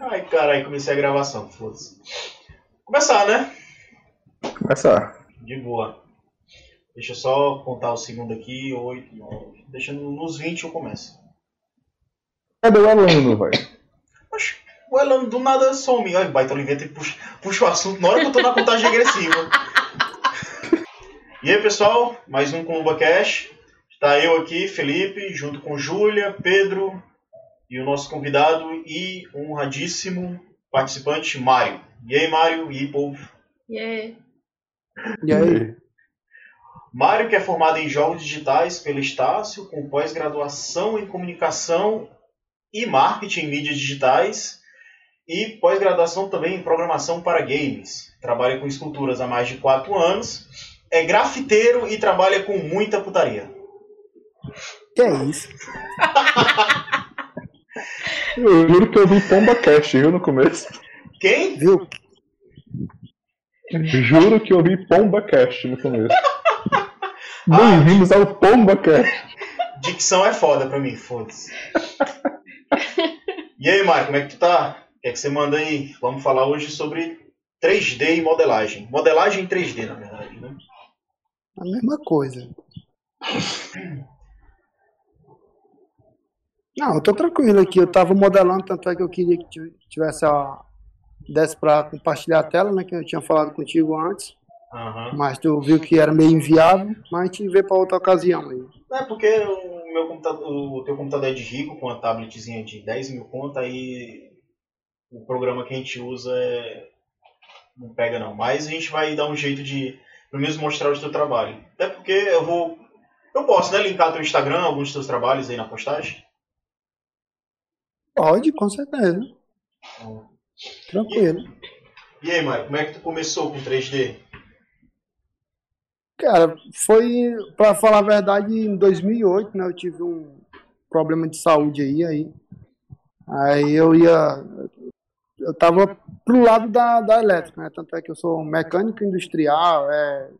Ai, caralho, comecei a gravação, foda-se. Começar, né? Começar. De boa. Deixa eu só contar o segundo aqui, 8, 9. Deixa nos 20 eu começo. Cadê o aluno, velho? Oxe, o Elano do nada some. Ai, baita Oliveira puxa, puxa o assunto na hora que eu tô na contagem regressiva. e aí, pessoal, mais um Comba Cash. Está eu aqui, Felipe, junto com Júlia, Pedro e o nosso convidado e honradíssimo participante, Mário. E aí, Mário? E aí, povo? E aí? E aí? Mário, que é formado em Jogos Digitais pelo Estácio, com pós-graduação em Comunicação e Marketing em Mídias Digitais e pós-graduação também em Programação para Games. Trabalha com esculturas há mais de 4 anos, é grafiteiro e trabalha com muita putaria. Que é isso? Eu juro que eu vi Pomba Cash, viu, no começo. Quem? Viu? Juro que eu vi Pomba Cash no começo. Bem-vindos ao Pomba Cash. Dicção é foda pra mim, foda-se. E aí, Mário, como é que tu tá? O que é que você manda aí? Vamos falar hoje sobre 3D e modelagem. Modelagem em 3D, na verdade, né? A mesma coisa. Não, eu tô tranquilo aqui. Eu tava modelando, tanto é que eu queria que tiv- tivesse a. desse pra compartilhar a tela, né? Que eu tinha falado contigo antes. Aham. Mas tu viu que era meio inviável, mas a gente vê pra outra ocasião aí. É porque o meu computador, o teu computador é de rico com uma tabletzinha de 10 mil conta aí o programa que a gente usa é... não pega não. Mas a gente vai dar um jeito de pelo menos mostrar o teu trabalho. Até porque eu vou. Eu posso, né, linkar teu Instagram, alguns dos teus trabalhos aí na postagem. Pode, com certeza. Tranquilo. E aí, Mário, como é que tu começou com 3D? Cara, foi, pra falar a verdade, em 2008, né? Eu tive um problema de saúde aí, aí. Aí eu ia. Eu tava pro lado da, da elétrica, né? Tanto é que eu sou mecânico industrial, é,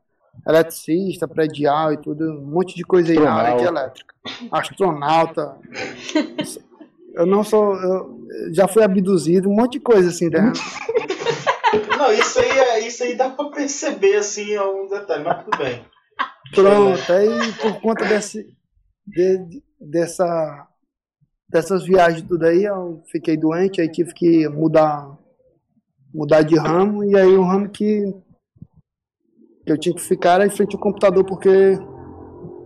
eletricista, predial e tudo, um monte de coisa aí na área de elétrica. Astronauta. Eu não sou. Eu já fui abduzido, um monte de coisa assim, né? Não, isso aí, é, isso aí dá pra perceber assim algum detalhe, mas tudo bem. Pronto, aí por conta desse, de- dessa, dessas viagens tudo aí, eu fiquei doente, aí tive que mudar, mudar de ramo, e aí o ramo que, que eu tinha que ficar era em frente ao computador, porque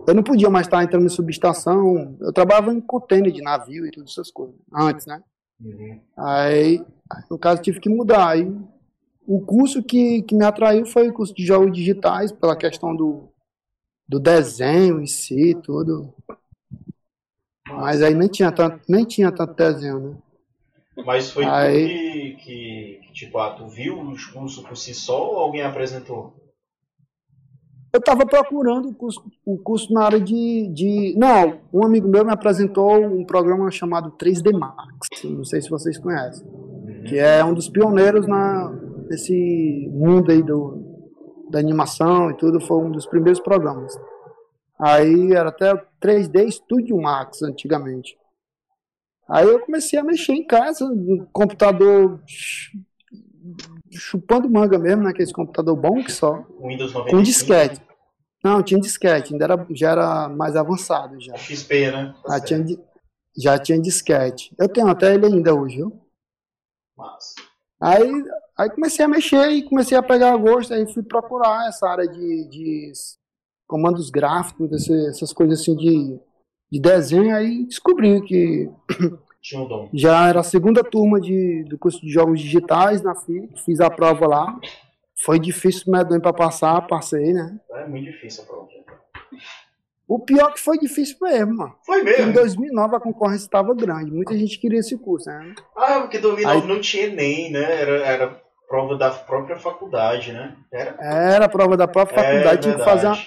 eu não podia mais estar entrando em subestação, eu trabalhava em container de navio e todas essas coisas, antes, né? Uhum. Aí, no caso, tive que mudar. Aí, o curso que, que me atraiu foi o curso de jogos digitais, pela questão do, do desenho em si, tudo. Mas aí nem tinha tanto, nem tinha tanto desenho, né? Mas foi Aí- tu que, que, que, tipo, ah, tu viu os cursos por si só ou alguém apresentou? Eu estava procurando o curso, o curso na área de, de. Não, um amigo meu me apresentou um programa chamado 3D Max. Não sei se vocês conhecem. Que é um dos pioneiros na, nesse mundo aí do, da animação e tudo. Foi um dos primeiros programas. Aí era até o 3D Studio Max antigamente. Aí eu comecei a mexer em casa, no computador ch- chupando manga mesmo, né? Aquele computador bom que só. Windows 95? Com disquete. Não, tinha disquete, ainda era, já era mais avançado já. XP, né? Tinha, já tinha disquete. Eu tenho até ele ainda hoje, viu? Massa. Aí, aí comecei a mexer e comecei a pegar gosto, aí fui procurar essa área de, de comandos gráficos, esse- essas coisas assim de, de desenho, aí descobri que já era a segunda turma de, do curso de jogos digitais na FIC, fiz a prova lá. Foi difícil medonho para passar, passei, né? É muito difícil a prova. O pior que foi difícil mesmo, mano. Foi Em mesmo? 2009 a concorrência estava grande, muita gente queria esse curso, né? Ah, porque 2009 Aí- não tinha Enem, né? Era, era prova da própria faculdade, né? Era? Era prova da própria faculdade, é, tinha, que fazer uma,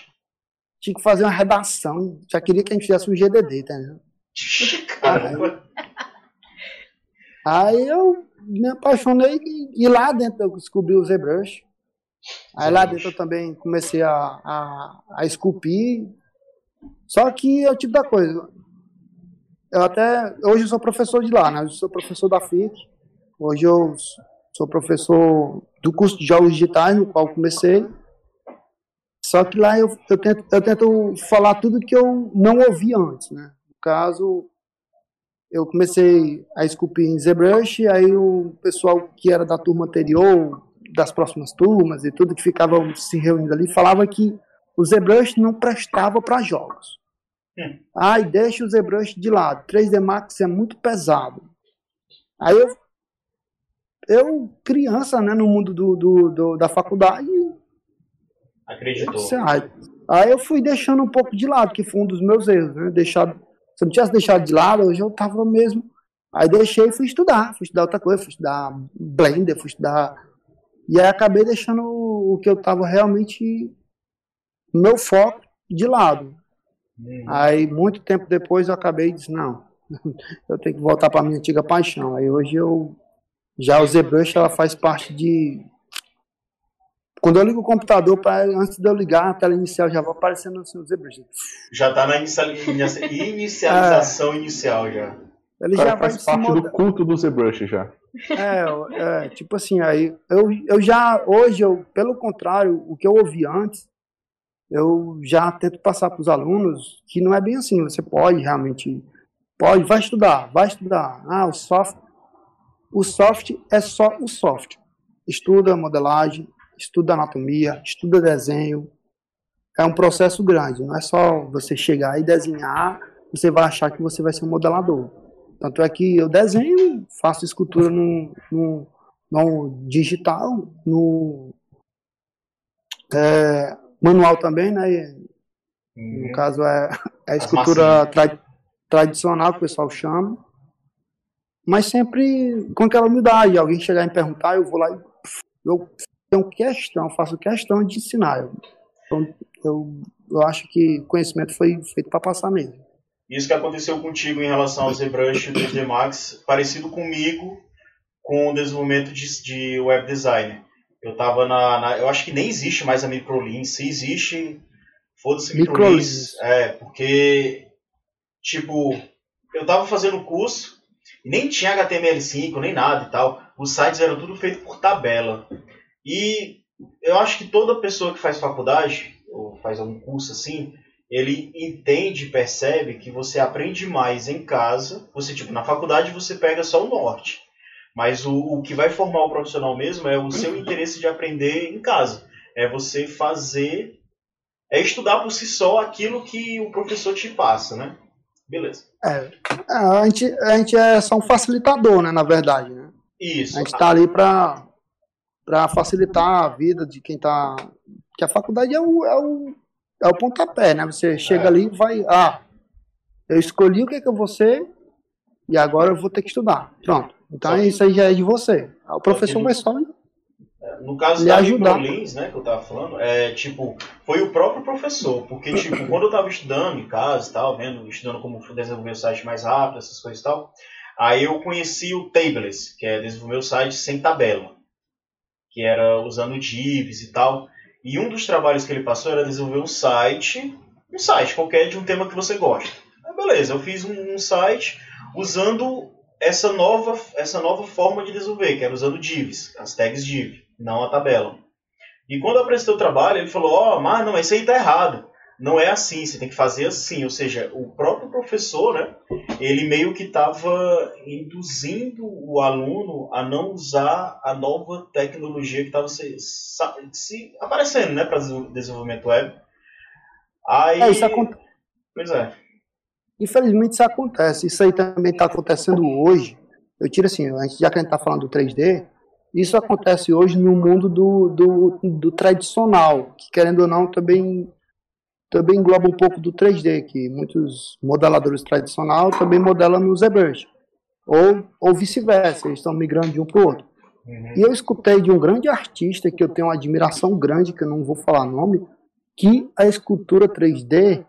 tinha que fazer uma redação, já queria que a gente fizesse um GDD, tá entendendo? Caramba. Aí eu me apaixonei e, e lá dentro eu descobri o ZBrush. Aí lá dentro eu também comecei a, a, a esculpir. Só que é o tipo da coisa. Eu até. Hoje eu sou professor de lá, né? Eu sou professor da FIC. Hoje eu sou professor do curso de Jogos Digitais, no qual comecei. Só que lá eu, eu, tento, eu tento falar tudo que eu não ouvi antes, né? No caso, eu comecei a esculpir em ZBrush, aí o pessoal que era da turma anterior, das próximas turmas e tudo que ficavam se reunindo ali, falava que o ZBrush não prestava para jogos. Hum. Ai, deixa o ZBrush de lado. 3D Max é muito pesado. Aí eu, eu criança, né, no mundo do, do, do da faculdade, acreditou. aí eu fui deixando um pouco de lado, que foi um dos meus erros, né? Deixado, se eu não tivesse deixado de lado, hoje eu tava mesmo. Aí deixei e fui estudar, fui estudar outra coisa, fui estudar Blender, fui estudar. E aí acabei deixando o que eu tava realmente meu foco de lado. Hum. Aí, muito tempo depois, eu acabei disse, não, eu tenho que voltar para minha antiga paixão. Aí hoje eu já o ZBrush ela faz parte de quando eu ligo o computador para antes de eu ligar a tela inicial já vai aparecendo assim o ZBrush. Já está na inicialização é, inicial já. Ele já faz parte do culto do ZBrush já. É, é, tipo assim, aí eu, eu já hoje eu, pelo contrário, o que eu ouvi antes eu já tento passar para os alunos que não é bem assim. Você pode realmente, pode, vai estudar, vai estudar. Ah, o soft, o soft é só o soft. Estuda modelagem, estuda anatomia, estuda desenho. É um processo grande. Não é só você chegar e desenhar, você vai achar que você vai ser um modelador. Tanto é que eu desenho, faço escultura no, no, no digital, no é, manual também, né? Uhum. No caso é, é a escultura tra tradicional que o pessoal chama. Mas sempre com aquela humildade. Alguém chegar e perguntar, eu vou lá e eu tenho questão, faço questão de ensinar. Então, eu, eu acho que conhecimento foi feito para passar mesmo. Isso que aconteceu contigo em relação ao ZBrush e 3D Max, parecido comigo com o desenvolvimento de, de web design. Eu tava na, na, Eu acho que nem existe mais a Microlins. Se existe, foda-se Microlins. É, porque. Tipo, eu tava fazendo curso nem tinha HTML5, nem nada e tal. Os sites eram tudo feito por tabela. E eu acho que toda pessoa que faz faculdade, ou faz algum curso assim, ele entende, percebe que você aprende mais em casa. Você, tipo, na faculdade você pega só o norte. Mas o, o que vai formar o profissional mesmo é o seu interesse de aprender em casa. É você fazer, é estudar por si só aquilo que o professor te passa, né? Beleza. É, é a, gente, a gente é só um facilitador, né, na verdade, né? Isso. A gente está ali para para facilitar a vida de quem está que a faculdade é o, é o, é o pontapé, né? Você chega é. ali e vai, ah, eu escolhi o que é que eu vou ser e agora eu vou ter que estudar. Pronto. Então que, isso aí já é de você. O professor vai só é, no caso da Microlins, né, que eu tava falando, é tipo, foi o próprio professor, porque tipo, quando eu tava estudando em casa e tal, vendo, estudando como desenvolver o site mais rápido, essas coisas e tal, aí eu conheci o Tableless, que é desenvolver o site sem tabela, que era usando divs e tal. E um dos trabalhos que ele passou era desenvolver um site, um site qualquer de um tema que você gosta. Aí, beleza, eu fiz um, um site usando essa nova, essa nova forma de desenvolver, que era usando divs, as tags div, não a tabela. E quando eu apresentei o trabalho, ele falou: Ó, oh, mas não, isso aí tá errado. Não é assim, você tem que fazer assim. Ou seja, o próprio professor, né, ele meio que estava induzindo o aluno a não usar a nova tecnologia que estava se, se, aparecendo né, para desenvolvimento web. Aí, é, isso acontece. Pois é. Infelizmente isso acontece. Isso aí também está acontecendo hoje. Eu tiro assim, já que a gente está falando do 3D, isso acontece hoje no mundo do, do, do, tradicional, que querendo ou não também, também engloba um pouco do 3D, que muitos modeladores tradicionais também modelam no ZBrush. Ou, ou vice-versa, eles estão migrando de um para o outro. Uhum. E eu escutei de um grande artista, que eu tenho uma admiração grande, que eu não vou falar nome, que a escultura 3D,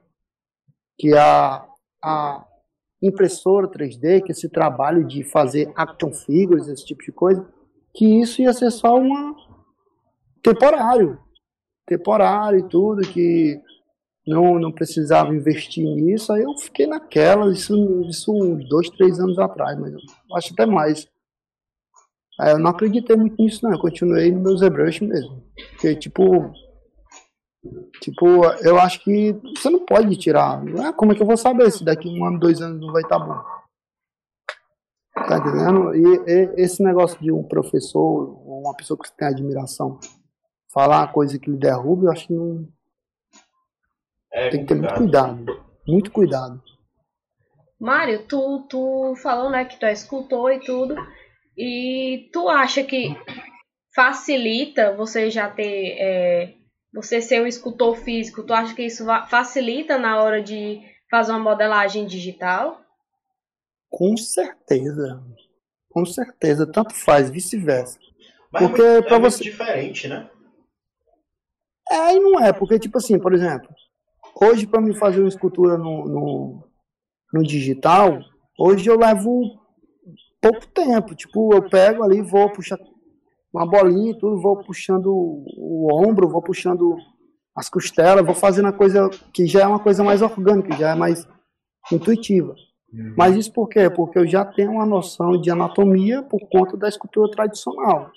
que é a, a impressora 3D, que esse trabalho de fazer action figures, esse tipo de coisa, que isso ia ser só uma temporário, temporário e tudo, que não, não precisava investir nisso, aí eu fiquei naquela, isso, isso dois, três anos atrás, mas acho até mais. Aí eu não acreditei muito nisso, não. Eu continuei no meu ZBrush mesmo. Porque, tipo. Tipo, eu acho que você não pode tirar. Ah, como é que eu vou saber se daqui um ano, dois anos não vai estar tá bom? Tá entendendo? E, e, esse negócio de um professor, uma pessoa que tem admiração, falar uma coisa que lhe derruba, eu acho que não. É tem que ter muito cuidado. Muito cuidado. Mário, tu, tu falou, né, que tu é escultor e tudo. E tu acha que facilita você já ter. é, você ser um escultor físico? Tu acha que isso facilita na hora de fazer uma modelagem digital? Com certeza. Com certeza. Tanto faz, vice-versa. Mas Porque é, muito, pra é você- diferente, né? É e não é, porque, tipo assim, por exemplo, hoje para me fazer uma escultura no, no, no digital, hoje eu levo pouco tempo. Tipo, eu pego ali, vou puxar uma bolinha e tudo, vou puxando o ombro, vou puxando as costelas, vou fazendo a coisa que já é uma coisa mais orgânica, já é mais intuitiva. Mas isso por quê? Porque eu já tenho uma noção de anatomia por conta da escultura tradicional.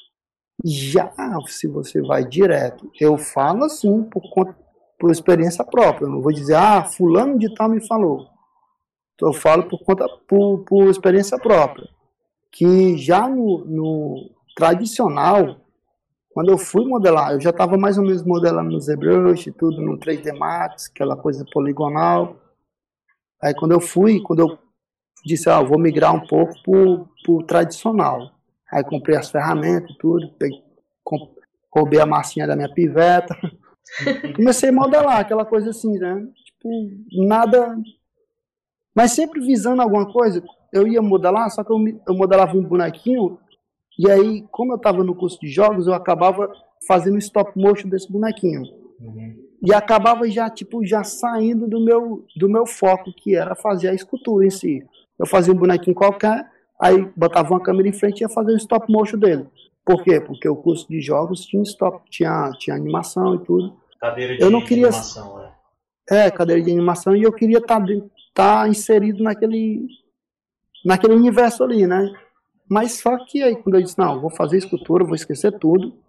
Já se você vai direto, eu falo assim por conta por experiência própria. Eu não vou dizer, ah, fulano de tal me falou. Eu falo por conta por, por experiência própria. Que já no, no tradicional, quando eu fui modelar, eu já estava mais ou menos modelando no ZBrush, tudo no 3D Max, aquela coisa poligonal. Aí quando eu fui, quando eu disse, ah, vou migrar um pouco pro, pro tradicional. Aí comprei as ferramentas e tudo, peguei, roubei a massinha da minha piveta. Comecei a modelar, aquela coisa assim, né? Tipo, nada. Mas sempre visando alguma coisa. Eu ia modelar, só que eu, eu modelava um bonequinho. E aí, como eu estava no curso de jogos, eu acabava fazendo stop motion desse bonequinho Uhum. e acabava já tipo já saindo do meu do meu foco que era fazer a escultura em si eu fazia um bonequinho qualquer aí botava uma câmera em frente e ia fazer o stop motion dele por quê porque o curso de jogos tinha stop tinha tinha animação e tudo Cadeira de Eu não queria- animação, é. é cadeira de animação e eu queria estar tá, inserido naquele naquele universo ali né mas só que aí quando eu disse não vou fazer escultura vou esquecer tudo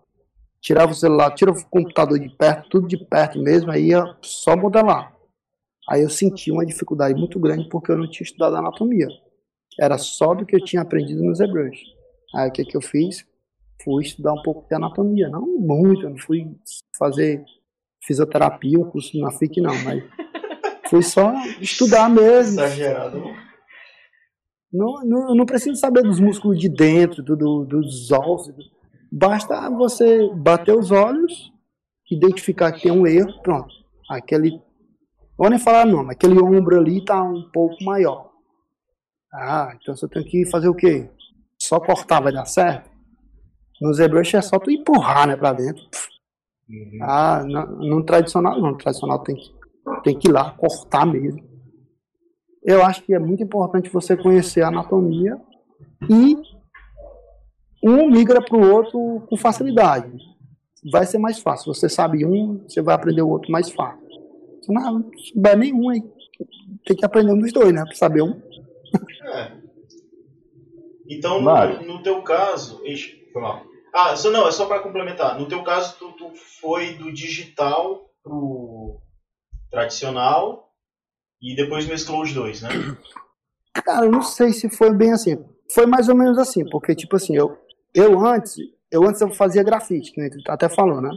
tirava o celular, tira o computador de perto, tudo de perto mesmo, aí ia só modelar. Aí eu senti uma dificuldade muito grande porque eu não tinha estudado anatomia. Era só do que eu tinha aprendido no ZBrush. Aí o que, que eu fiz? Fui estudar um pouco de anatomia. Não muito, não fui fazer fisioterapia, um curso na FIC, não, mas fui só estudar mesmo. Exagerado. Não, não, não preciso saber dos músculos de dentro, do, do- dos ossos. Basta você bater os olhos, identificar que tem um erro, pronto. Aquele. Vou nem falar não, mas aquele ombro ali está um pouco maior. Ah, então você tem que fazer o quê? Só cortar vai dar certo? No ZBrush é só tu empurrar, né, pra dentro. Uhum. Ah, no, no tradicional não, no tradicional tem que, tem que ir lá, cortar mesmo. Eu acho que é muito importante você conhecer a anatomia e um migra para o outro com facilidade. Vai ser mais fácil. Você sabe um, você vai aprender o outro mais fácil. Se não souber nenhum, aí tem que aprender um dos dois, né? Para saber um. É. Então, no, no teu caso. Ixi, foi mal. Ah, só, não, é só para complementar. No teu caso, tu, tu foi do digital pro tradicional e depois mesclou os dois, né? Cara, eu não sei se foi bem assim. Foi mais ou menos assim, porque, tipo assim, eu, eu antes, eu antes eu fazia grafite, que tu até falou, né?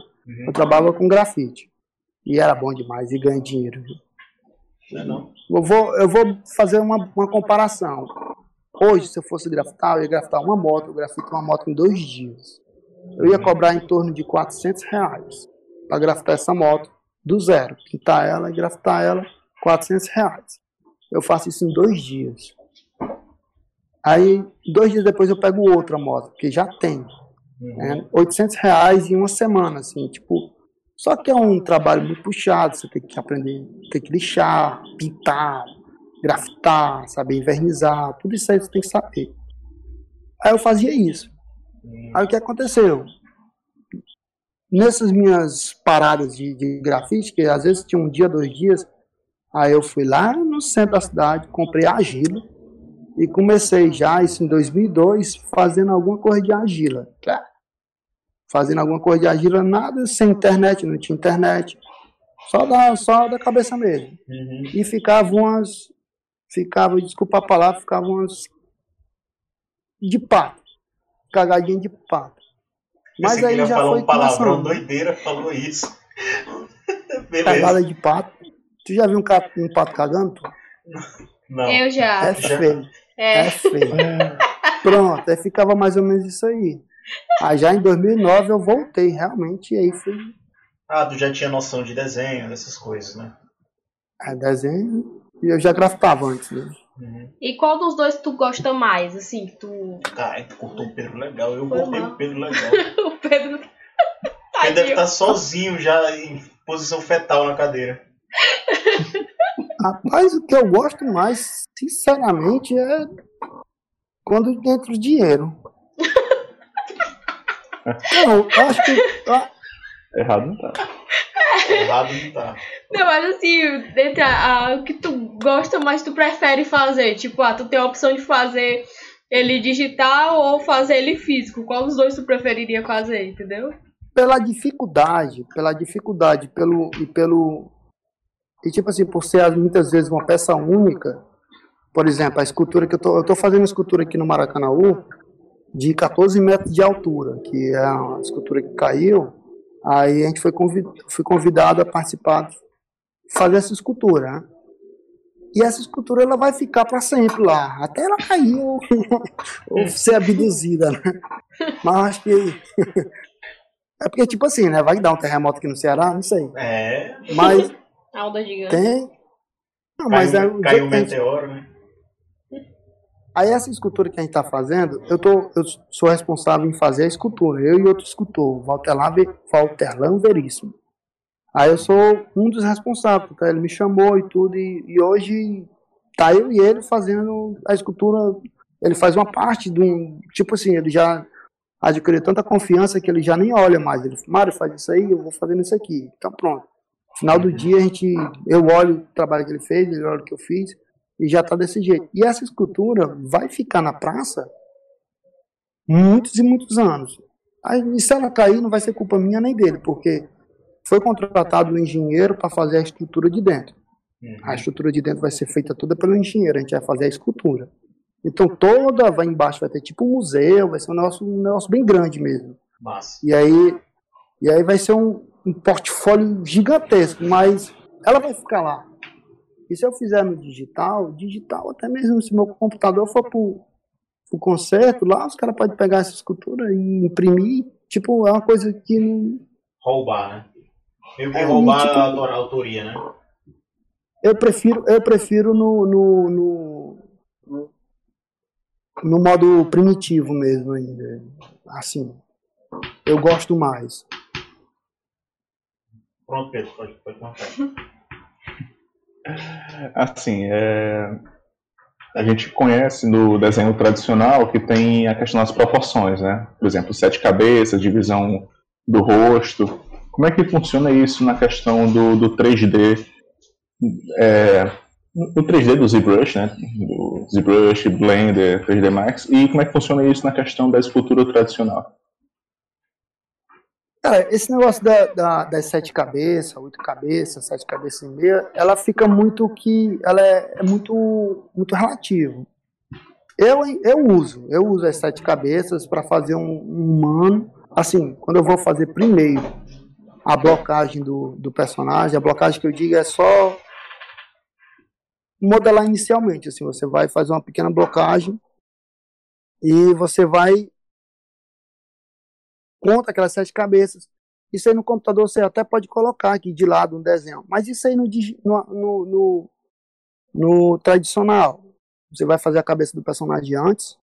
Eu trabalhava com grafite. E era bom demais e ganha dinheiro. Não é não? Eu vou, eu vou fazer uma, uma comparação. Hoje, se eu fosse grafitar, eu ia grafitar uma moto. Eu grafito uma moto em dois dias. Eu ia cobrar em torno de 400 reais para grafitar essa moto do zero. Pintar ela e grafitar ela, 400 reais. Eu faço isso em dois dias. Aí, dois dias depois eu pego outra moto, que já tem. né? 800 reais em uma semana, assim, tipo... Só que é um trabalho muito puxado, você tem que aprender, tem que lixar, pintar, grafitar, saber invernizar, tudo isso aí você tem que saber. Aí eu fazia isso. Aí o que aconteceu? Nessas minhas paradas de, de grafite, que às vezes tinha um dia, dois dias, aí eu fui lá no centro da cidade, comprei argila, E comecei já, isso em 2002, fazendo alguma coisa de argila. Fazendo alguma coisa de argila, nada sem internet, não tinha internet. Só da, só da cabeça mesmo. Uhum. E ficava umas. Ficava, desculpa a palavra, ficava umas. De pato. Cagadinha de pato. Mas aí já foi um palavrão doideira, falou isso. Beleza. Cagada de pato. Tu já viu um, ca- um pato cagando? Não. Eu já. É feio. É. É feio. Pronto, aí ficava mais ou menos isso aí. Aí já em 2009 eu voltei realmente, e aí fui Ah, tu já tinha noção de desenho, dessas coisas, né? a desenho e eu já grafitava antes. Né? Uhum. E qual dos dois tu gosta mais? Assim, que tu. Cara, tu cortou o Pedro legal. Eu Foi cortei mal. o Pedro legal. O Pedro. Ele deve estar sozinho já em posição fetal na cadeira. Rapaz, o que eu gosto mais, sinceramente, é quando entra o dinheiro. Não, eu acho que. ah, Errado não tá. Errado não tá. Não, mas assim, entre a, a- o que tu gosta mais, tu prefere fazer? Tipo, ah, tu tem a opção de fazer ele digital ou fazer ele físico. Qual dos dois tu preferiria fazer, entendeu? pela dificuldade, pela dificuldade, pelo e pelo e tipo assim, por ser muitas vezes uma peça única, por exemplo, a escultura que eu tô, eu tô fazendo uma escultura aqui no Maracanãú de 14 metros de altura, que é uma escultura que caiu, aí a gente foi convidado, fui convidado a participar, fazer essa escultura, né? E essa escultura ela vai ficar para sempre lá, até ela cair ou, ou ser abduzida, né? Mas acho que é porque, tipo assim, né? Vai dar um terremoto aqui no Ceará, não sei. É. Mas A onda gigante. tem. Não, mas é, Caiu, o caiu um meteoro, né? Aí essa escultura que a gente está fazendo, eu, tô, eu sou responsável em fazer a escultura. Eu e outro escultor, Valterlan, Ve- Valterlan Veríssimo. Aí eu sou um dos responsáveis, tá? ele me chamou e tudo, e, e hoje tá eu e ele fazendo a escultura. Ele faz uma parte de um. Tipo assim, ele já adquiriu tanta confiança que ele já nem olha mais. Ele fala, Mário, faz isso aí, eu vou fazendo isso aqui. Então pronto. Final do dia a gente. Eu olho o trabalho que ele fez, ele olha o que eu fiz, e já tá desse jeito. E essa escultura vai ficar na praça muitos e muitos anos. Aí, e se ela cair, não vai ser culpa minha nem dele, porque foi contratado um engenheiro para fazer a estrutura de dentro. Uhum. A estrutura de dentro vai ser feita toda pelo engenheiro, a gente vai fazer a escultura. Então toda vai embaixo, vai ter tipo um museu, vai ser um negócio, um negócio bem grande mesmo. Massa. E aí, e aí vai ser um, um portfólio gigantesco, mas ela vai ficar lá. E se eu fizer no digital, digital, até mesmo se meu computador for pro, pro concerto, lá os caras podem pegar essa escultura e imprimir. Tipo, é uma coisa que não, Roubar, né? Meio que É, roubar tipo- a autor- a autoria, né? Eu prefiro, eu prefiro no, no, no, no modo primitivo mesmo ainda. Assim. Eu gosto mais. Pronto, Pedro, pode, pode contar. Assim, é, a gente conhece no desenho tradicional que tem a questão das proporções, né? Por exemplo, sete cabeças, divisão do rosto. Como é que funciona isso na questão do, do 3D? É, no 3D do ZBrush, né? Do ZBrush, Blender, 3D Max. E como é que funciona isso na questão da escultura tradicional? Cara, esse negócio da, da- das sete cabeças, oito cabeças, sete cabeças e meia, ela fica muito que. Ela é, é muito, muito relativo. Eu, eu uso, eu uso as sete cabeças para fazer um, um humano. Assim, quando eu vou fazer primeiro a blocagem do, do personagem, a blocagem que eu digo é só modelar inicialmente. Assim, você vai fazer uma pequena blocagem e você vai conta aquelas sete cabeças. Isso aí no computador você até pode colocar aqui de lado um desenho. Mas isso aí no, no, no, no- no tradicional. Você vai fazer a cabeça do personagem antes.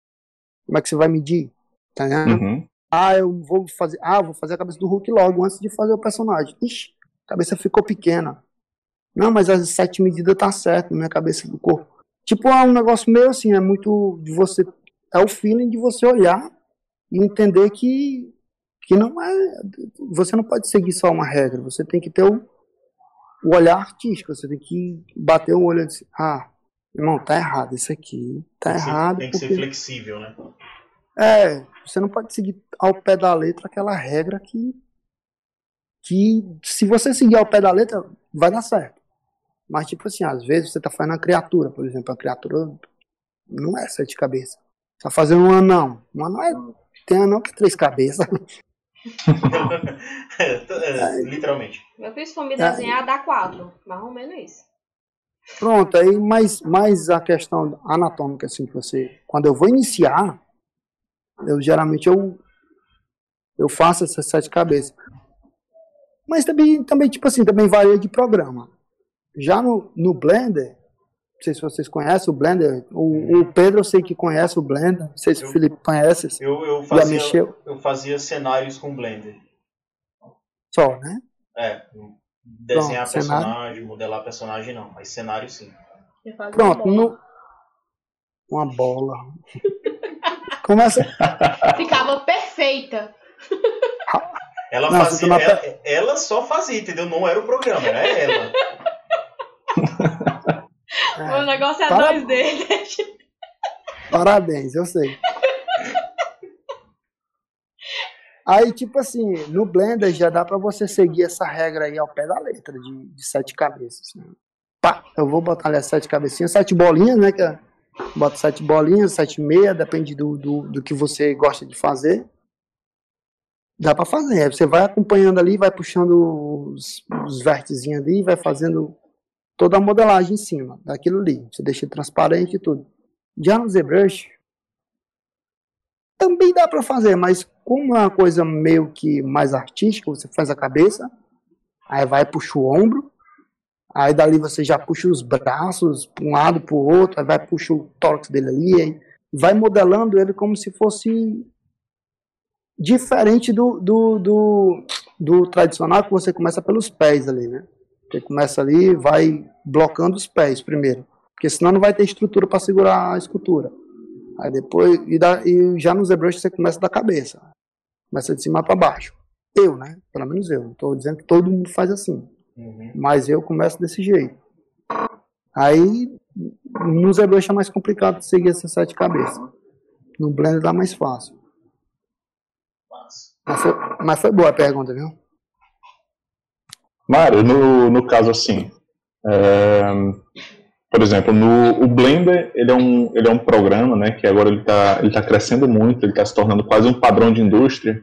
Como é que você vai medir? Tá entendendo? Uhum. Ah, eu vou fazer. Ah, vou fazer a cabeça do Hulk logo antes de fazer o personagem. Ixi, a cabeça ficou pequena. Não, mas as sete medidas tá certo na minha cabeça do corpo. Tipo, é um negócio meio assim, é muito de você. É o feeling de você olhar e entender que, que não é. Você não pode seguir só uma regra, você tem que ter o, o olhar artístico, você tem que bater o olho e dizer, ah, Irmão, tá errado isso aqui. Tá ser- errado. Tem que ser porque... flexível, né? É, você não pode seguir ao pé da letra aquela regra que. que se você seguir ao pé da letra, vai dar certo. Mas, tipo assim, às vezes você tá fazendo uma criatura, por exemplo, a criatura não é sete cabeças. Tá fazendo um anão. Um anão é. Tem anão que é três cabeças. É, é, literalmente. Meu filho, se for me desenhar, dá quatro. Mais ou menos isso. Pronto, aí mais, mais a questão anatômica, assim, que você. Quando eu vou iniciar, eu geralmente eu, eu faço essas sete cabeças. Mas também, também, tipo assim, também varia de programa. Já no, no Blender, não sei se vocês conhecem o Blender, o, o Pedro eu sei que conhece o Blender, não sei se o Eu- Felipe conhece, Eu, eu, já fazia, mexeu eu fazia cenários com Blender. só, né? É, desenhar Pronto, cenário. personagem, modelar personagem não, mas cenário sim. Pronto, bola. no, uma bola. Começa, Ficava perfeita. Ela Não, fazia, ela, ela só fazia, entendeu? Não era o programa, era ela. é, o negócio é para- 2D. Parabéns, eu sei. Aí, tipo assim, no Blender já dá pra você seguir essa regra aí ao pé da letra, de, de sete cabeças. né? Pá, eu vou botar ali as sete cabecinhas, sete bolinhas, né? Que é- bota sete bolinhas, sete e meia, depende do, do, do que você gosta de fazer. Dá pra fazer. Aí você vai acompanhando ali, vai puxando os, os vértices ali, vai fazendo toda a modelagem em cima daquilo ali. Você deixa transparente e tudo. Já no ZBrush também dá para fazer, mas como é uma coisa meio que mais artística, você faz a cabeça, aí vai puxa o ombro, aí dali você já puxa os braços para um lado para o outro, aí vai puxa o tórax dele ali, aí vai modelando ele como se fosse diferente do, do, do, do tradicional que você começa pelos pés ali, né? Você começa ali, vai blocando os pés primeiro. Porque senão não vai ter estrutura para segurar a escultura. Aí depois, e, dá, e já no ZBrush você começa da cabeça. Começa de cima para baixo. Eu, né? Pelo menos eu. Não estou dizendo que todo mundo faz assim. Uhum. Mas eu começo desse jeito. Aí no ZBrush é mais complicado seguir essas sete cabeças. No Blender dá mais fácil. Mas, Mas foi, mas foi boa a pergunta, viu? Mário, no, no caso assim, é, por exemplo, no, o Blender ele é, um, ele é um programa né, que agora ele está ele tá crescendo muito, ele está se tornando quase um padrão de indústria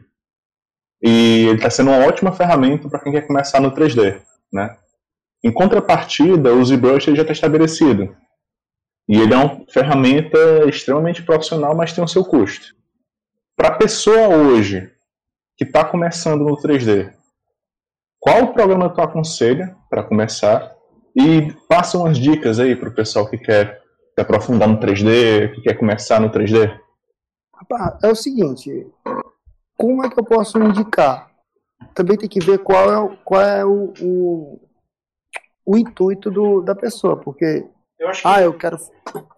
e ele está sendo uma ótima ferramenta para quem quer começar no 3D. Né? Em contrapartida, o ZBrush ele já está estabelecido e ele é uma ferramenta extremamente profissional, mas tem o seu custo. Para a pessoa hoje que está começando no 3D, qual o programa tu aconselha para começar e passa umas dicas aí para o pessoal que quer se aprofundar no 3D, que quer começar no 3D. Rapaz, é o seguinte, como é que eu posso indicar? Também tem que ver qual é, o- qual é o, o, o intuito do, da pessoa, porque, eu acho que. ah, eu quero,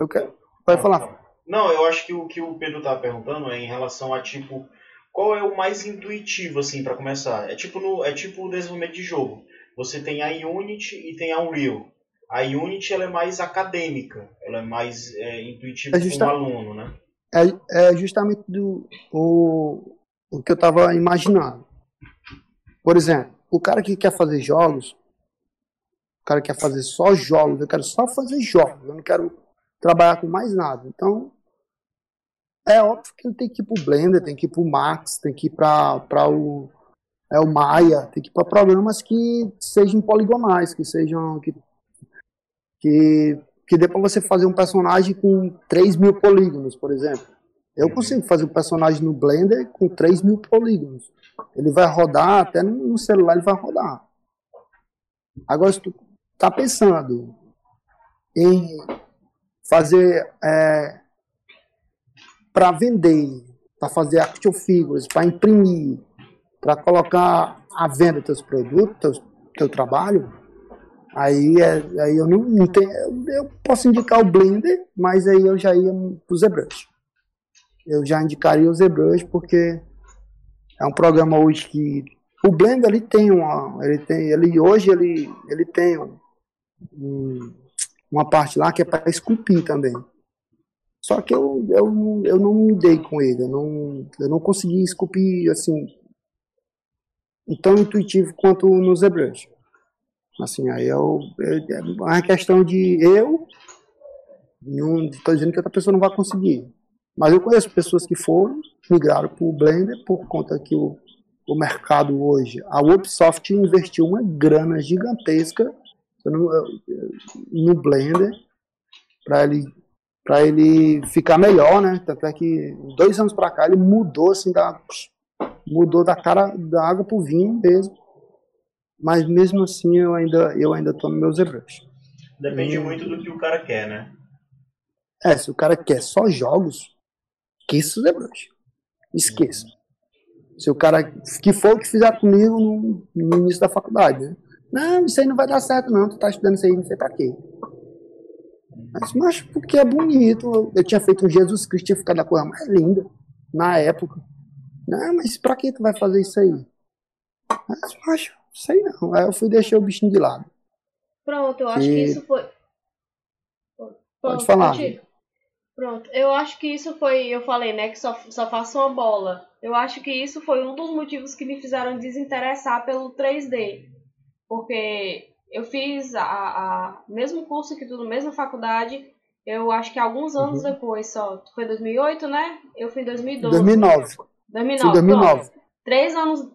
eu quero, vai falar, Não, eu acho que o que o Pedro tava perguntando é em relação a tipo qual é o mais intuitivo assim para começar. É tipo no é tipo o desenvolvimento de jogo. Você tem a Unity e tem a Unreal. A Unity ela é mais acadêmica, ela é mais é, intuitiva É para justa- um aluno, né? é, é justamente do, o, o que eu estava imaginando. Por exemplo, o cara que quer fazer jogos, o cara que quer fazer só jogos, eu quero só fazer jogos, eu não quero trabalhar com mais nada. Então, é óbvio que ele tem que ir pro Blender, tem que ir pro Max, tem que ir para o é o Maya, tem que ir para programas que sejam poligonais, que sejam que que, que dê para você fazer um personagem com 3 mil polígonos, por exemplo. Eu Uhum. consigo fazer um personagem no Blender com 3 mil polígonos. Ele vai rodar, até no celular ele vai rodar. Agora, se tu tá pensando em fazer para vender, para fazer action figures, para imprimir, para colocar à venda teus produtos, teus, teu trabalho, aí, é, aí eu não, não tenho. Eu, posso indicar o Blender, mas aí eu já ia pro ZBrush. Eu já indicaria o ZBrush porque é um programa hoje que o Blender ele tem uma, ele tem, ele hoje ele ele tem um- uma parte lá que é para esculpir também. Só que eu, eu, eu não me dei com ele, eu não, eu não consegui esculpir assim tão intuitivo quanto no ZBrush. Assim, aí eu, é uma questão de eu, estou dizendo que outra pessoa não vai conseguir, mas eu conheço pessoas que foram, migraram para o Blender por conta que o, o mercado hoje, a Ubisoft investiu uma grana gigantesca no, no Blender para ele para ele ficar melhor, né? Tanto é que dois anos para cá ele mudou assim da mudou da cara da água pro vinho mesmo. Mas mesmo assim eu ainda eu ainda tô no meu ZBrush. Depende e... muito do que o cara quer, né? É, se o cara quer só jogos, que isso ZBrush. Esqueça. Se o cara que for o que fizer comigo no, no início da faculdade, né? Não, isso aí não vai dar certo não, tu tá estudando isso aí, não sei pra quê. Mas, mas porque é bonito. Eu tinha feito um Jesus Cristo, tinha ficado a coisa mais linda na época. Não, mas pra que tu vai fazer isso aí? Mas, mas sei não. Aí eu fui deixar o bichinho de lado. Pronto, eu acho e... que isso foi. Pronto, pode falar. Pronto, eu acho que isso foi. Eu falei, né, que só, só faço uma bola. Eu acho que isso foi um dos motivos que me fizeram desinteressar pelo 3D. Porque eu fiz a, a mesmo curso que tudo, mesma faculdade. Eu acho que alguns anos uhum. depois só. Foi 2008, né? Eu fui em 2012. 2009. 2009. 2009. Três anos.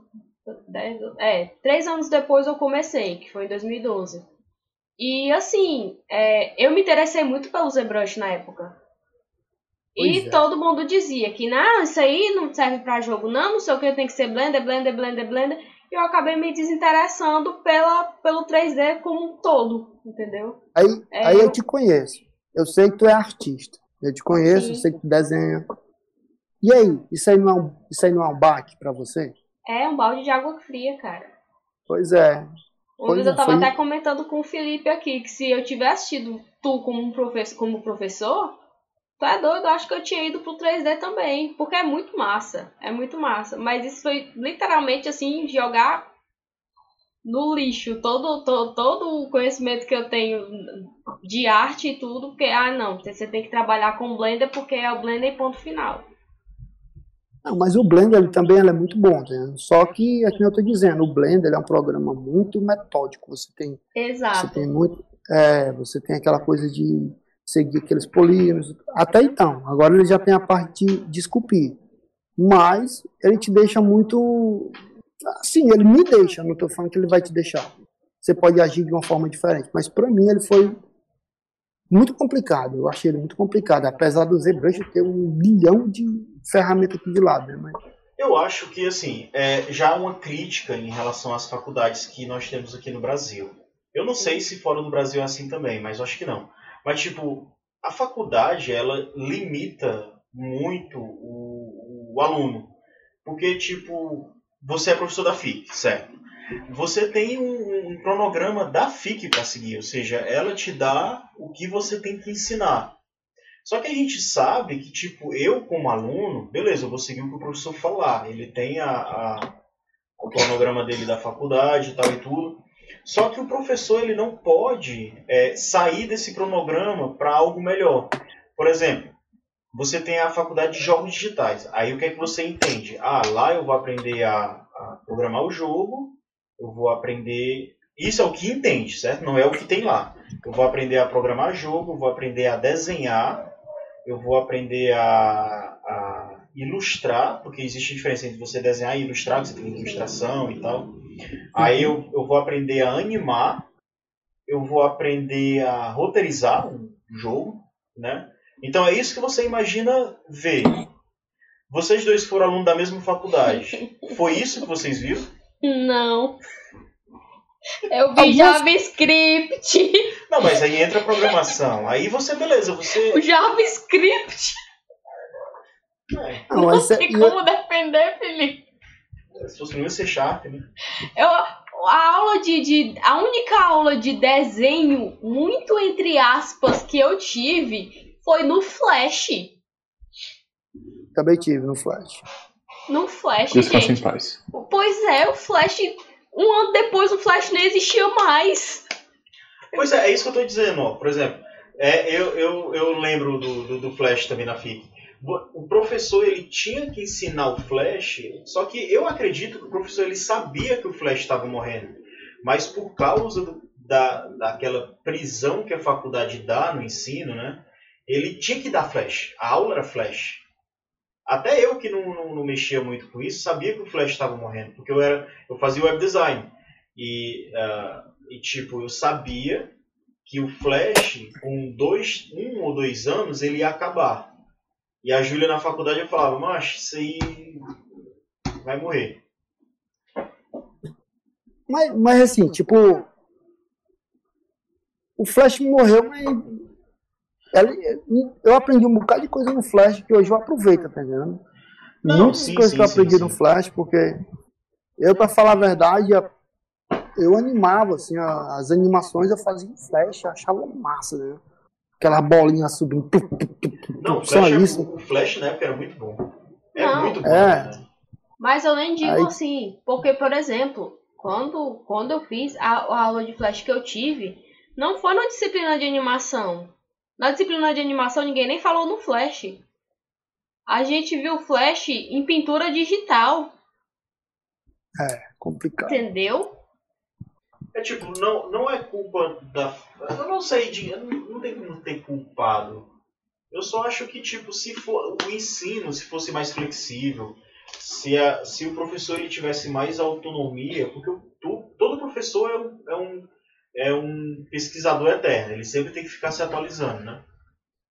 Dez, é, três anos depois eu comecei, que foi em 2012. E assim, é, eu me interessei muito pelo ZBrush na época. Pois e é. todo mundo dizia que não, isso aí não serve para jogo, não, não sei o que, tem que ser Blender, Blender, Blender, Blender. E eu acabei me desinteressando pela, pelo 3D como um todo, entendeu? Aí, é, aí eu... eu te conheço. Eu sei que tu é artista. Eu te conheço, Sim. eu sei que tu desenha. E aí, isso aí não é um, isso aí não é um baque pra você? É um balde de água fria, cara. Pois é. Vez eu tava foi... até comentando com o Felipe aqui que se eu tivesse tido tu como, professor, como professor, tu é doido, eu acho que eu tinha ido pro 3D também. Porque é muito massa. É muito massa. Mas isso foi literalmente assim, jogar no lixo todo, todo, todo o conhecimento que eu tenho de arte e tudo, porque, ah, não, você tem que trabalhar com Blender porque é o Blender ponto final. Não, mas o Blender ele também ele é muito bom, né? só que, é que eu estou dizendo, o Blender é um programa muito metódico. Você tem, Exato. Você tem muito, é, você tem aquela coisa de seguir aqueles polígonos. Até então, agora ele já tem a parte de, esculpir, mas ele te deixa muito, assim, ele me deixa. Não estou falando que ele vai te deixar. Você pode agir de uma forma diferente, mas para mim ele foi muito complicado. Eu achei ele muito complicado, apesar do ZBrush ter um milhão de ferramentas aqui de lado. Né? Mas... Eu acho que assim é, já uma crítica em relação às faculdades que nós temos aqui no Brasil. Eu não sei se fora do Brasil é assim também, mas acho que não. Mas tipo, a faculdade ela limita muito o, o aluno, porque tipo você é professor da FIC, certo? você tem um, um cronograma da FIC para seguir, ou seja, ela te dá o que você tem que ensinar. Só que a gente sabe que, tipo, eu como aluno, beleza, eu vou seguir o que o professor falar. Ele tem a, a o cronograma dele da faculdade e tal e tudo. Só que o professor ele não pode é, sair desse cronograma para algo melhor. Por exemplo, você tem a faculdade de jogos digitais. Aí o que é que você entende? Ah, lá eu vou aprender a, a programar o jogo eu vou aprender. Isso é o que entende, certo? Não é o que tem lá. Eu vou aprender a programar jogo, vou aprender a desenhar, eu vou aprender a, a ilustrar, porque existe diferença entre você desenhar e ilustrar, você tem ilustração e tal. Aí eu, eu vou aprender a animar, eu vou aprender a roteirizar um jogo, né? Então é isso que você imagina ver. Vocês dois foram alunos da mesma faculdade. Foi isso que vocês viram? Não. Eu vi Alguns... JavaScript. Não, mas aí entra a programação. Aí você, beleza, você. O JavaScript. É. Não, não tem é... como defender, Felipe. Se fosse no ser Sharp, né? Eu, a aula de, de. A única aula de desenho, muito entre aspas, que eu tive foi no Flash. Também tive no Flash. No Flash, gente. paz. Pois é, o Flash. Um ano depois o Flash nem existia mais. Pois é, é isso que eu tô dizendo, ó. Por exemplo, É, eu, eu, eu lembro do, do, do Flash também na FIC. O professor ele tinha que ensinar o Flash, só que eu acredito que o professor ele sabia que o Flash estava morrendo, mas por causa do, da, daquela prisão que a faculdade dá no ensino, né? Ele tinha que dar Flash. A aula era Flash. Até eu que não, não, não mexia muito com isso sabia que o Flash estava morrendo, porque eu era eu fazia web design e, uh, e tipo eu sabia que o Flash, com dois, um ou dois anos, ele ia acabar. E a Júlia na faculdade eu falava, mas isso aí vai morrer. Mas, mas assim, tipo, o Flash morreu, mas eu aprendi um bocado de coisa no Flash que hoje eu aproveito, tá entendendo? Não, Muitas sim, coisas sim, que eu aprendi sim, no Flash, porque eu, para falar a verdade, eu animava, assim, as animações eu fazia em flash, eu achava massa, né? Aquela bolinha subindo. Não, só flash, é isso. O flash na época era muito bom. É Não. muito bom. É. Né? Mas eu nem digo Aí... assim, porque, por exemplo, quando, quando eu fiz a, a aula de flash que eu tive, não foi na disciplina de animação. Na disciplina de animação ninguém nem falou no flash. A gente viu flash em pintura digital. É, complicado. Entendeu? É tipo, não, não é culpa da. Eu não sei, de, não tem como ter culpado. Eu só acho que, tipo, se for o ensino, se fosse mais flexível, se, a, se o professor ele tivesse mais autonomia, porque tu, todo professor é um, é, um, é um pesquisador eterno, ele sempre tem que ficar se atualizando, né?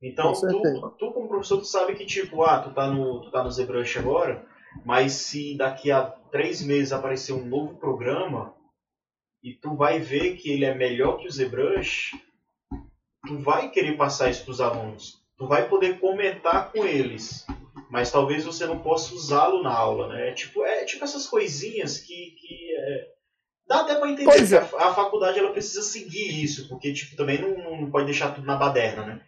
Então, tu, tu como professor, tu sabe que, tipo, ah, tu tá no, tu tá no ZBrush agora, mas se daqui a três meses aparecer um novo programa, e tu vai ver que ele é melhor que o ZBrush, tu vai querer passar isso para os alunos. Tu vai poder comentar com eles, mas talvez você não possa usá-lo na aula, né? É tipo, é tipo essas coisinhas que, que é... dá até para entender pois que é. a, a, faculdade ela precisa seguir isso, porque tipo também não, não pode deixar tudo na baderna, né?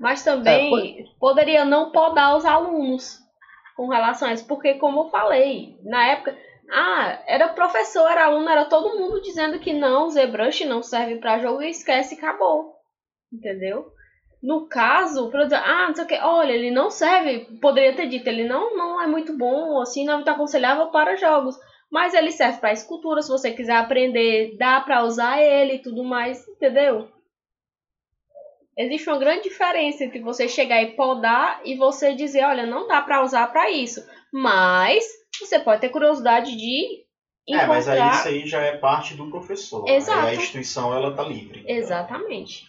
Mas também é, poderia não podar os alunos com relação a isso, porque como eu falei, na época ah, era professor, era aluno, era todo mundo dizendo que não, ZBrush não serve para jogo e esquece acabou. Entendeu? No caso, para dizer, ah, não sei o que, olha, ele não serve, poderia ter dito, ele não, não é muito bom, assim, não é muito aconselhável para jogos. Mas ele serve para escultura, se você quiser aprender, dá para usar ele e tudo mais, entendeu? Existe uma grande diferença entre você chegar e podar e você dizer, olha, não dá para usar para isso. Mas você pode ter curiosidade de encontrar... É, mas aí isso aí já é parte do professor. Exato. Aí a instituição, ela tá livre. Exatamente.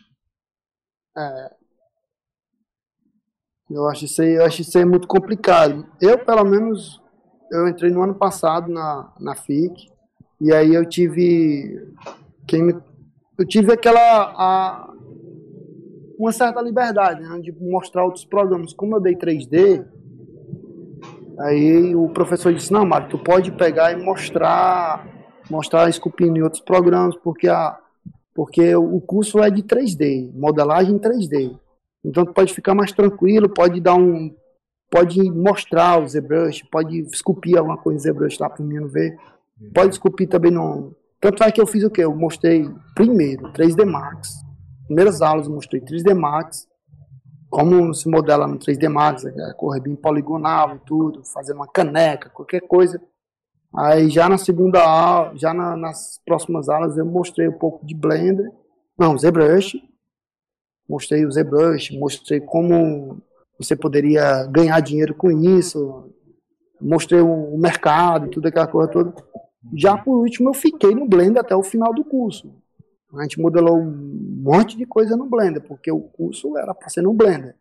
É. Eu acho, isso aí, eu acho isso aí muito complicado. Eu, pelo menos, eu entrei no ano passado na, na FIC, e aí eu tive... Quem me, eu tive aquela... A, uma certa liberdade né, de mostrar outros programas. Como eu dei 3D, Aí o professor disse, não, Mário, tu pode pegar e mostrar, mostrar esculpindo em outros programas, porque, a, porque o curso é de 3D, modelagem em 3D. Então tu pode ficar mais tranquilo, pode dar um. Pode mostrar o ZBrush, pode esculpir alguma coisa em ZBrush lá para o menino ver. Pode esculpir também no. Tanto é que eu fiz o quê? Eu mostrei primeiro 3D Max. Primeiras aulas eu mostrei 3D Max como se modela no 3D Max, é, correr bem poligonal e tudo, fazer uma caneca, qualquer coisa. Aí já na segunda aula, já na, nas próximas aulas eu mostrei um pouco de Blender, não, ZBrush, mostrei o ZBrush, mostrei como você poderia ganhar dinheiro com isso, mostrei o mercado, tudo aquela coisa toda. Já por último eu fiquei no Blender até o final do curso. A gente modelou um monte de coisa no Blender, porque o curso era para ser no Blender.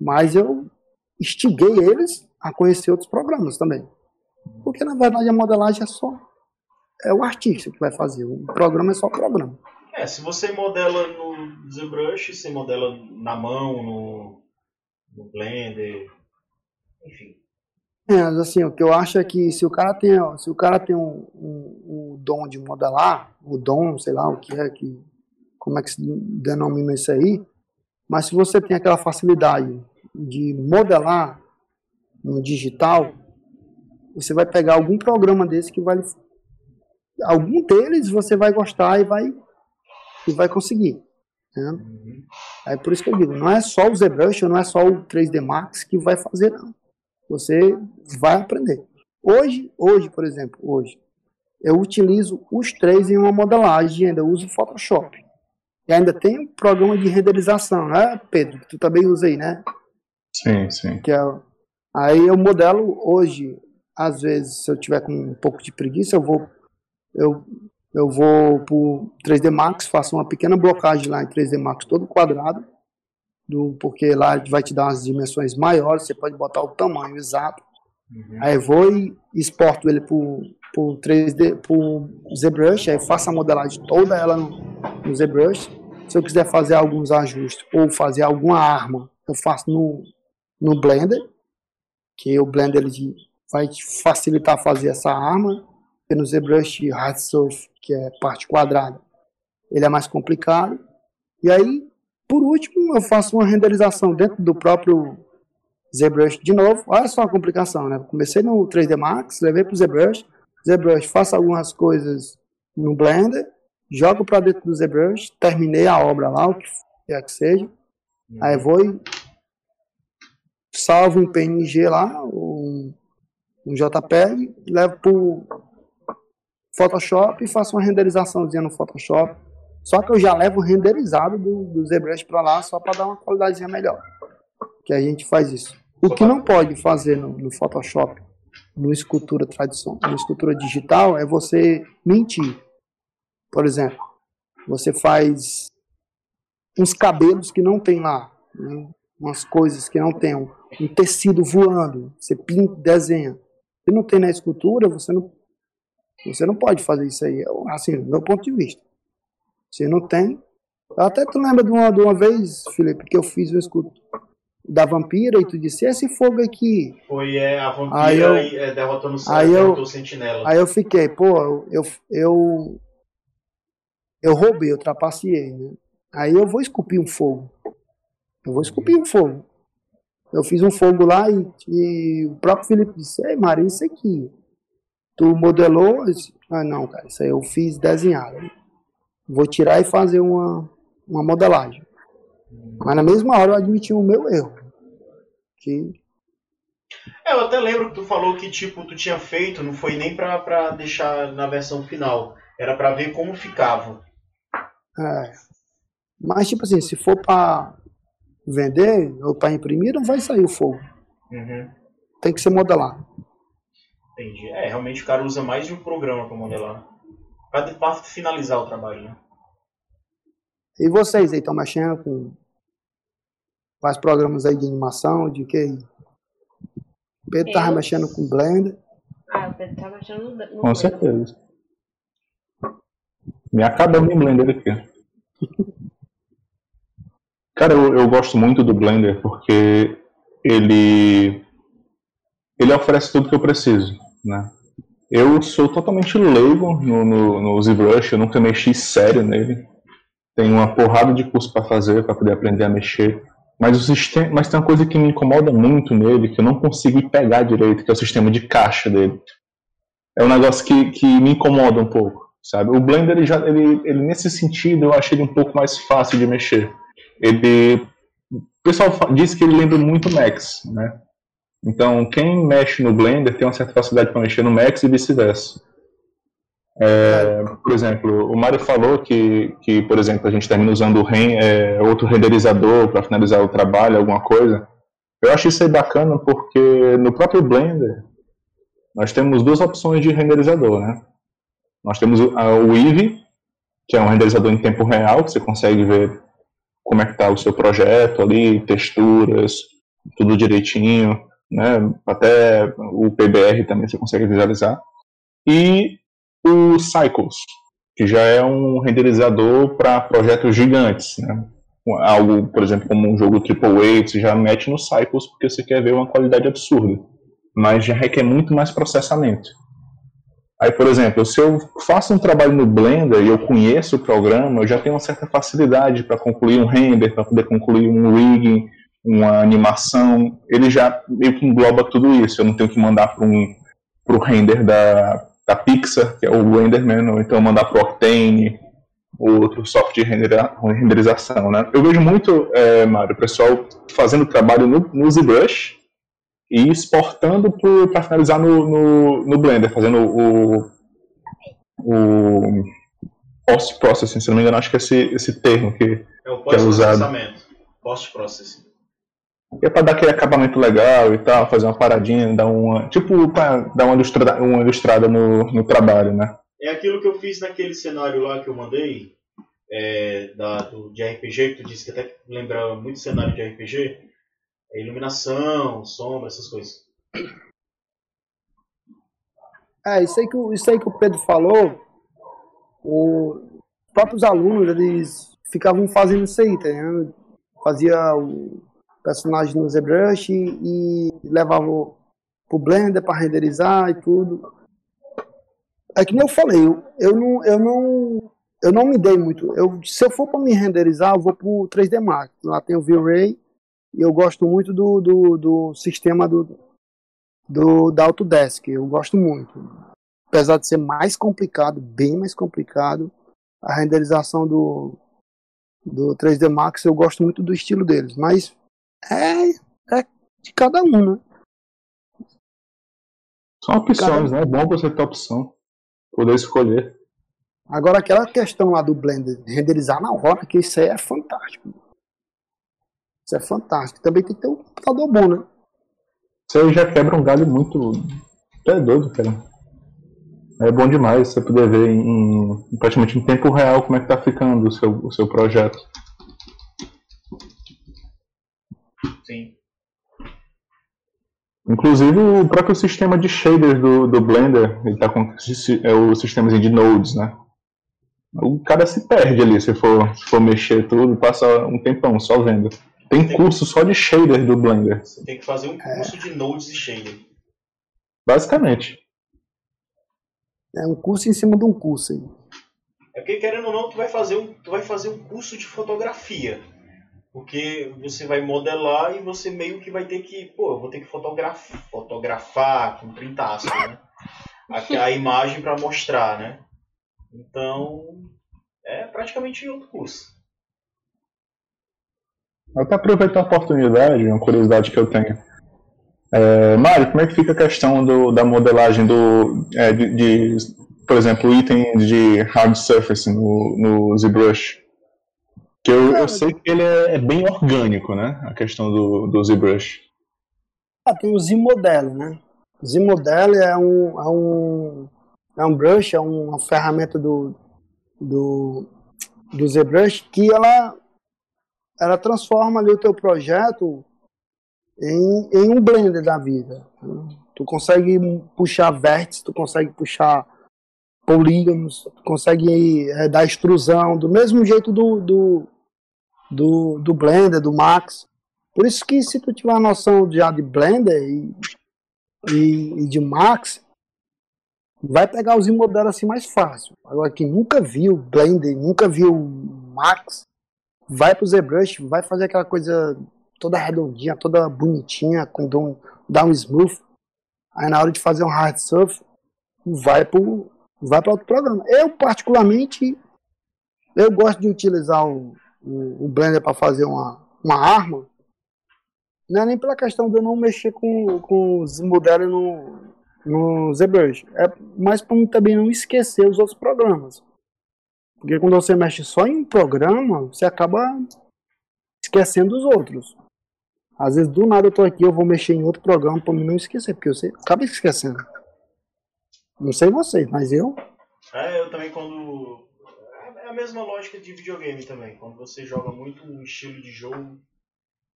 Mas eu instiguei eles a conhecer outros programas também. Porque na verdade a modelagem é só é o artista que vai fazer, o programa é só o programa. É, se você modela no ZBrush, você modela na mão, no, no Blender, enfim. É, assim, o que eu acho é que se o cara tem, se o cara tem um, um, um dom de modelar, o dom, sei lá o que é, que, como é que se denomina isso aí, mas se você tem aquela facilidade de modelar no digital, você vai pegar algum programa desse que vai algum deles você vai gostar e vai e vai conseguir. Né? Aí por isso que eu digo, não é só o ZBrush, não é só o 3D Max que vai fazer, não. Você vai aprender. Hoje, hoje, por exemplo, hoje, eu utilizo os três em uma modelagem, ainda uso o Photoshop. E ainda tem um programa de renderização, né, Pedro? Que tu também usa aí, né? Sim, sim. Que é, aí eu modelo hoje, às vezes, se eu tiver com um pouco de preguiça, eu vou eu, eu vou pro 3D Max, faço uma pequena blocagem lá em 3D Max todo quadrado, do, porque lá vai te dar umas dimensões maiores, você pode botar o tamanho exato. Uhum. Aí vou e exporto ele pro, pro 3D, pro ZBrush, aí faço a modelagem toda ela no, no ZBrush. Se eu quiser fazer alguns ajustes ou fazer alguma arma, eu faço no, no Blender, que o Blender ele vai facilitar fazer essa arma. E no ZBrush Hard Surf, que é parte quadrada, ele é mais complicado. E aí, por último, eu faço uma renderização dentro do próprio ZBrush de novo. Olha só a complicação, né? Comecei no 3D Max, levei para o ZBrush. ZBrush, faço algumas coisas no Blender, jogo para dentro do ZBrush, terminei a obra lá, o que quer que seja. Aí vou e salvo um PNG lá, um, um JPEG, levo para Photoshop e faço uma renderizaçãozinha no Photoshop. Só que eu já levo renderizado do, do ZBrush para lá só para dar uma qualidadezinha melhor. Que a gente faz isso. O que não pode fazer no, no Photoshop, no escultura tradicional, no escultura digital, é você mentir. Por exemplo, você faz uns cabelos que não tem lá, né? umas coisas que não tem, um, um tecido voando, você pinta, desenha. Se não tem na escultura, você não, você não pode fazer isso aí, assim, do meu ponto de vista. Se não tem. Até tu lembra de uma, de uma vez, Felipe, que eu fiz um escudo da vampira e tu disse, esse fogo aqui. Foi é, a vampira aí eu, é, derrotando o, aí eu, o sentinela. Aí eu fiquei, pô, eu, eu, eu roubei, eu trapaceei, né? Aí eu vou esculpir um fogo. Eu vou esculpir um fogo. Eu fiz um fogo lá e, e o próprio Felipe disse, ei, Maria, isso aqui. Tu modelou? Disse, ah, não, cara, isso aí eu fiz desenhado vou tirar e fazer uma, uma modelagem. Mas na mesma hora eu admiti o meu erro. Que... É, eu até lembro que tu falou que tipo tu tinha feito, não foi nem pra, pra deixar na versão final. Era pra ver como ficava. É. Mas tipo assim, se for pra vender ou pra imprimir, não vai sair o fogo. Uhum. Tem que ser modelado. Entendi. É, realmente o cara usa mais de um programa pra modelar para finalizar o trabalho. Né? E vocês aí estão mexendo com quais programas aí de animação, de que? Pedro estava Eu... mexendo com Blender. Ah, o Pedro estava mexendo no, no Com certeza. Me acabando em Blender aqui. Cara, eu, eu gosto muito do Blender porque ele ele oferece tudo que eu preciso, né? Eu sou totalmente leigo no, no, no ZBrush, eu nunca mexi sério nele. Tem uma porrada de curso para fazer para poder aprender a mexer. Mas, o sistema, mas tem uma coisa que me incomoda muito nele, que eu não consigo pegar direito, que é o sistema de caixa dele. É um negócio que, que me incomoda um pouco, sabe? O Blender, ele, já, ele, ele, nesse sentido, eu achei ele um pouco mais fácil de mexer. Ele, o pessoal diz que ele lembra muito Max, né? Então, quem mexe no Blender tem uma certa facilidade para mexer no Max e vice-versa. É, por exemplo, o Mário falou que, que, por exemplo, a gente termina usando o é, outro renderizador para finalizar o trabalho, alguma coisa. Eu acho isso aí bacana porque no próprio Blender nós temos duas opções de renderizador, né? Nós temos o, o Eevee, que é um renderizador em tempo real, que você consegue ver como é que está o seu projeto ali, texturas, tudo direitinho né? Até o PBR também você consegue visualizar. E o Cycles, que já é um renderizador para projetos gigantes, né? Algo, por exemplo, como um jogo AAA, você já mete no Cycles porque você quer ver uma qualidade absurda, mas já requer muito mais processamento. Aí, por exemplo, se eu faço um trabalho no Blender e eu conheço o programa, eu já tenho uma certa facilidade para concluir um render, para poder concluir um rigging, uma animação, ele já meio que engloba tudo isso. Eu não tenho que mandar para um pro render da, da Pixar, que é o Renderman, ou então mandar para o Octane, o outro software de renderização, né? Eu vejo muito, é, Mário, o pessoal fazendo trabalho no, no ZBrush e exportando para finalizar no, no, no, Blender, fazendo o, o post-processing, se não me engano, acho que é esse, esse termo que é, o que é usado. Post-processing. É para dar aquele acabamento legal e tal, fazer uma paradinha, dar uma. Tipo, para dar uma ilustrada, uma ilustrada no, no trabalho, né? É aquilo que eu fiz naquele cenário lá que eu mandei, é, da, do, de RPG, que tu disse que até lembra muito cenário de RPG. É iluminação, sombra, essas coisas. É, isso aí que, isso aí que o Pedro falou, os próprios alunos, eles ficavam fazendo isso aí, tá ligado? Fazia o personagem no ZBrush e, levava pro Blender para renderizar e tudo. É que nem eu falei, eu, eu, não, eu, não, eu não me dei muito. Eu, se eu for para me renderizar, eu vou pro 3D Max. Lá tem o V-Ray e eu gosto muito do, do, do sistema do, do, da Autodesk. Eu gosto muito. Apesar de ser mais complicado, bem mais complicado, a renderização do, do 3D Max, eu gosto muito do estilo deles. Mas é, é de cada um, né? São opções, cada... né? É bom você ter opção. Poder escolher. Agora, aquela questão lá do Blender, renderizar na hora, que isso aí é fantástico. Isso é fantástico. Também tem que ter um computador bom, né? Isso aí já quebra um galho muito. É doido, cara. É bom demais você poder ver em, praticamente em tempo real como é que tá ficando o seu, o seu projeto. Inclusive o próprio sistema de shaders do, do Blender, ele tá com é o sistema de nodes, né? O cara se perde ali se for, se for mexer tudo, passa um tempão só vendo. Tem, tem curso que... só de shader do Blender. Você tem que fazer um curso é. de nodes e shader. Basicamente. É um curso em cima de um curso aí. É porque querendo ou não, tu vai fazer um, tu vai fazer um curso de fotografia. Porque você vai modelar e você meio que vai ter que, pô, eu vou ter que fotografar, fotografar com 30 aspas, né? Aqui a imagem para mostrar, né? Então, é praticamente outro curso. Até aproveitar a oportunidade, uma curiosidade que eu tenho. É, Mário, como é que fica a questão do, da modelagem do, é, de, de, por exemplo, itens de hard surface no, no ZBrush? Que eu, eu sei que ele é, é, bem orgânico, né? A questão do, do ZBrush. Ah, tem o Z-Model, né? O Z-Model é um, é um é um brush, é uma ferramenta do do, do ZBrush que ela ela transforma ali o teu projeto em, em um blender da vida. Né? Tu consegue puxar vértices, tu consegue puxar polígonos, tu consegue é, dar extrusão do mesmo jeito do, do, do, do Blender, do Max. Por isso que se tu tiver a noção já de Blender e, e, e de Max, vai pegar os modelos assim mais fácil. Agora, quem nunca viu Blender, nunca viu Max, vai pro ZBrush, vai fazer aquela coisa toda redondinha, toda bonitinha, com down, down smooth. Aí na hora de fazer um hard surf, vai pro vai para outro programa. Eu particularmente eu gosto de utilizar o, o, o Blender para fazer uma, uma arma, não é nem pela questão de eu não mexer com, com os modelos no, no ZBrush, é mais para também não esquecer os outros programas. Porque quando você mexe só em um programa, você acaba esquecendo os outros. Às vezes, do nada, eu tô aqui, eu vou mexer em outro programa para não esquecer, porque você acaba esquecendo. Não sei vocês, mas eu. É, eu também quando mesma lógica de videogame também. Quando você joga muito um estilo de jogo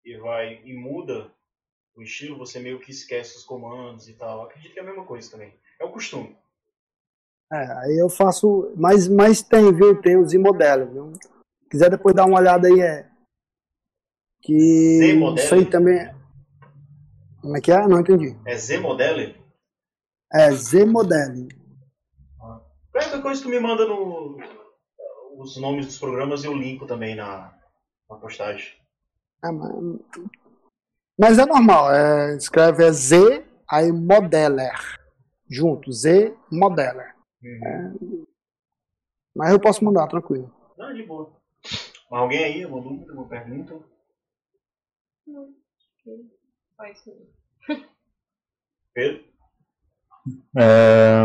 e vai e muda o estilo, você meio que esquece os comandos e tal. Acredito que é a mesma coisa também. É o costume. É, aí eu faço. Mas, mas tem, viu? Tem os imodelos, viu? Se quiser depois dar uma olhada aí, é. Que. Z-Model? Isso aí também. Como é que é? Não entendi. É Z-Model? É, Z-Model. Qualquer coisa que tu me manda no, os nomes dos programas eu linko também na, na postagem. É, mas, mas, é normal, é, escreve é Z, aí Modeler. Junto, Z Modeler. Uhum. É, mas eu posso mandar, tranquilo. Não, de boa. Mas alguém aí, alguma dúvida, alguma pergunta? Não. Faz. Pedro? É,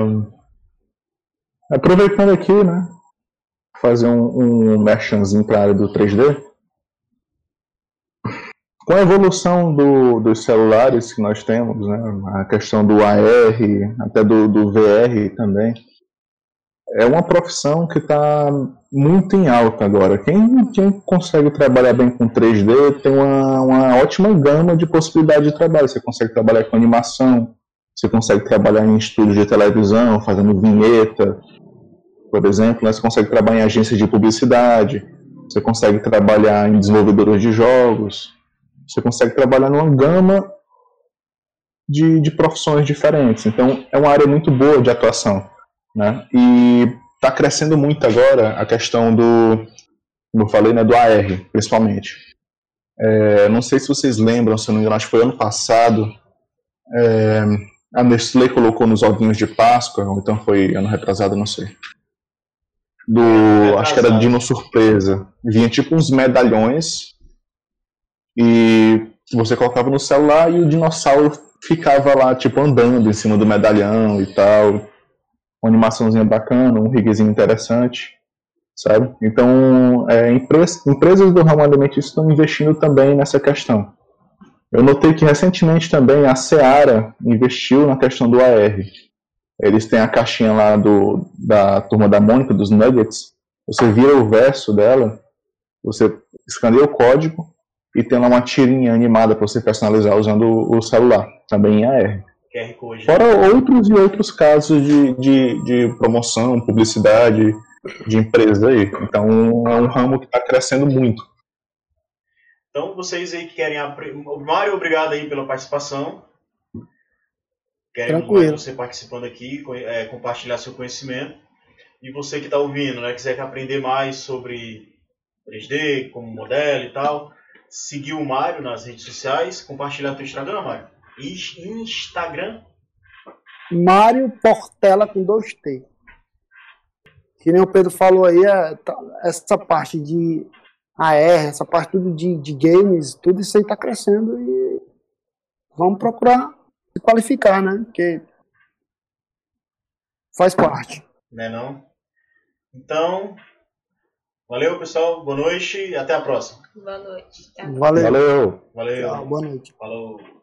Aproveitando aqui, né? Fazer um, um merchanzinho para a área do 3D. Com a evolução do, dos celulares que nós temos, né, a questão do AR, até do, do VR também, é uma profissão que está muito em alta agora. Quem, quem, consegue trabalhar bem com 3D tem uma, uma ótima gama de possibilidade de trabalho. Você consegue trabalhar com animação, você consegue trabalhar em estúdios de televisão, fazendo vinheta, por exemplo. Né? Você consegue trabalhar em agências de publicidade, você consegue trabalhar em desenvolvedores de jogos, você consegue trabalhar numa gama de, de profissões diferentes. Então, é uma área muito boa de atuação. Né? E está crescendo muito agora a questão do, como eu falei, né, do AR, principalmente. É, não sei se vocês lembram, se não me engano, acho que foi ano passado, é, a Nestlé colocou nos ovinhos de Páscoa, ou então foi ano retrasado, não sei. Do, acho que era Dino Surpresa. Vinha tipo uns medalhões e você colocava no celular e o dinossauro ficava lá, tipo, andando em cima do medalhão e tal. Uma animaçãozinha bacana, um rigzinho interessante, sabe? Então, é, empresas, empresas do ramo alimentício estão investindo também nessa questão. Eu notei que recentemente também a Seara investiu na questão do AR. Eles têm a caixinha lá do, da turma da Mônica, dos Nuggets. Você vira o verso dela, você escaneia o código e tem lá uma tirinha animada para você personalizar usando o celular, também em AR. QR Code. Fora outros e outros casos de, de, de promoção, publicidade de empresa aí. Então é um ramo que está crescendo muito. Então, vocês aí que querem. Mário, obrigado aí pela participação. Queremos Tranquilo. você participando aqui, é, compartilhar seu conhecimento. E você que está ouvindo, né, quiser aprender mais sobre 3D, como modelo e tal, seguir o Mário nas redes sociais, compartilhar teu Instagram, Mário. Ins- Instagram. Mário Portela com dois T. Que nem o Pedro falou aí, é, tá- essa parte de AR, essa parte tudo de, de games, tudo isso aí tá crescendo e vamos procurar se qualificar, né? Porque faz parte. Né não? Então, valeu pessoal, boa noite e até a próxima. Boa noite. Tá? Valeu. Valeu! Valeu, Tchau, boa noite. falou.